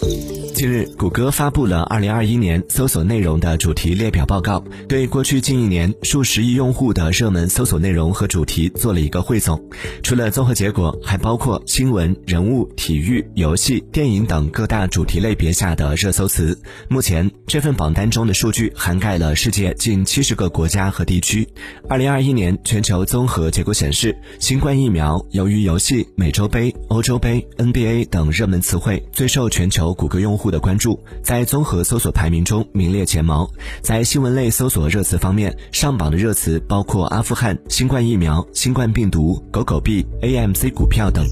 Thank you. 近日，谷歌发布了2021年搜索内容的主题列表报告，对过去近一年数十亿用户的热门搜索内容和主题做了一个汇总。除了综合结果，还包括新闻、人物、体育、游戏、电影等各大主题类别下的热搜词。目前，这份榜单中的数据涵盖了世界近七十个国家和地区。2021年全球综合结果显示，新冠疫苗、由于游戏、美洲杯、欧洲杯、NBA 等热门词汇最受全球谷歌用户的关注，在综合搜索排名中名列前茅。在新闻类搜索热词方面，上榜的热词包括阿富汗、新冠疫苗、新冠病毒、狗狗币、AMC 股票等。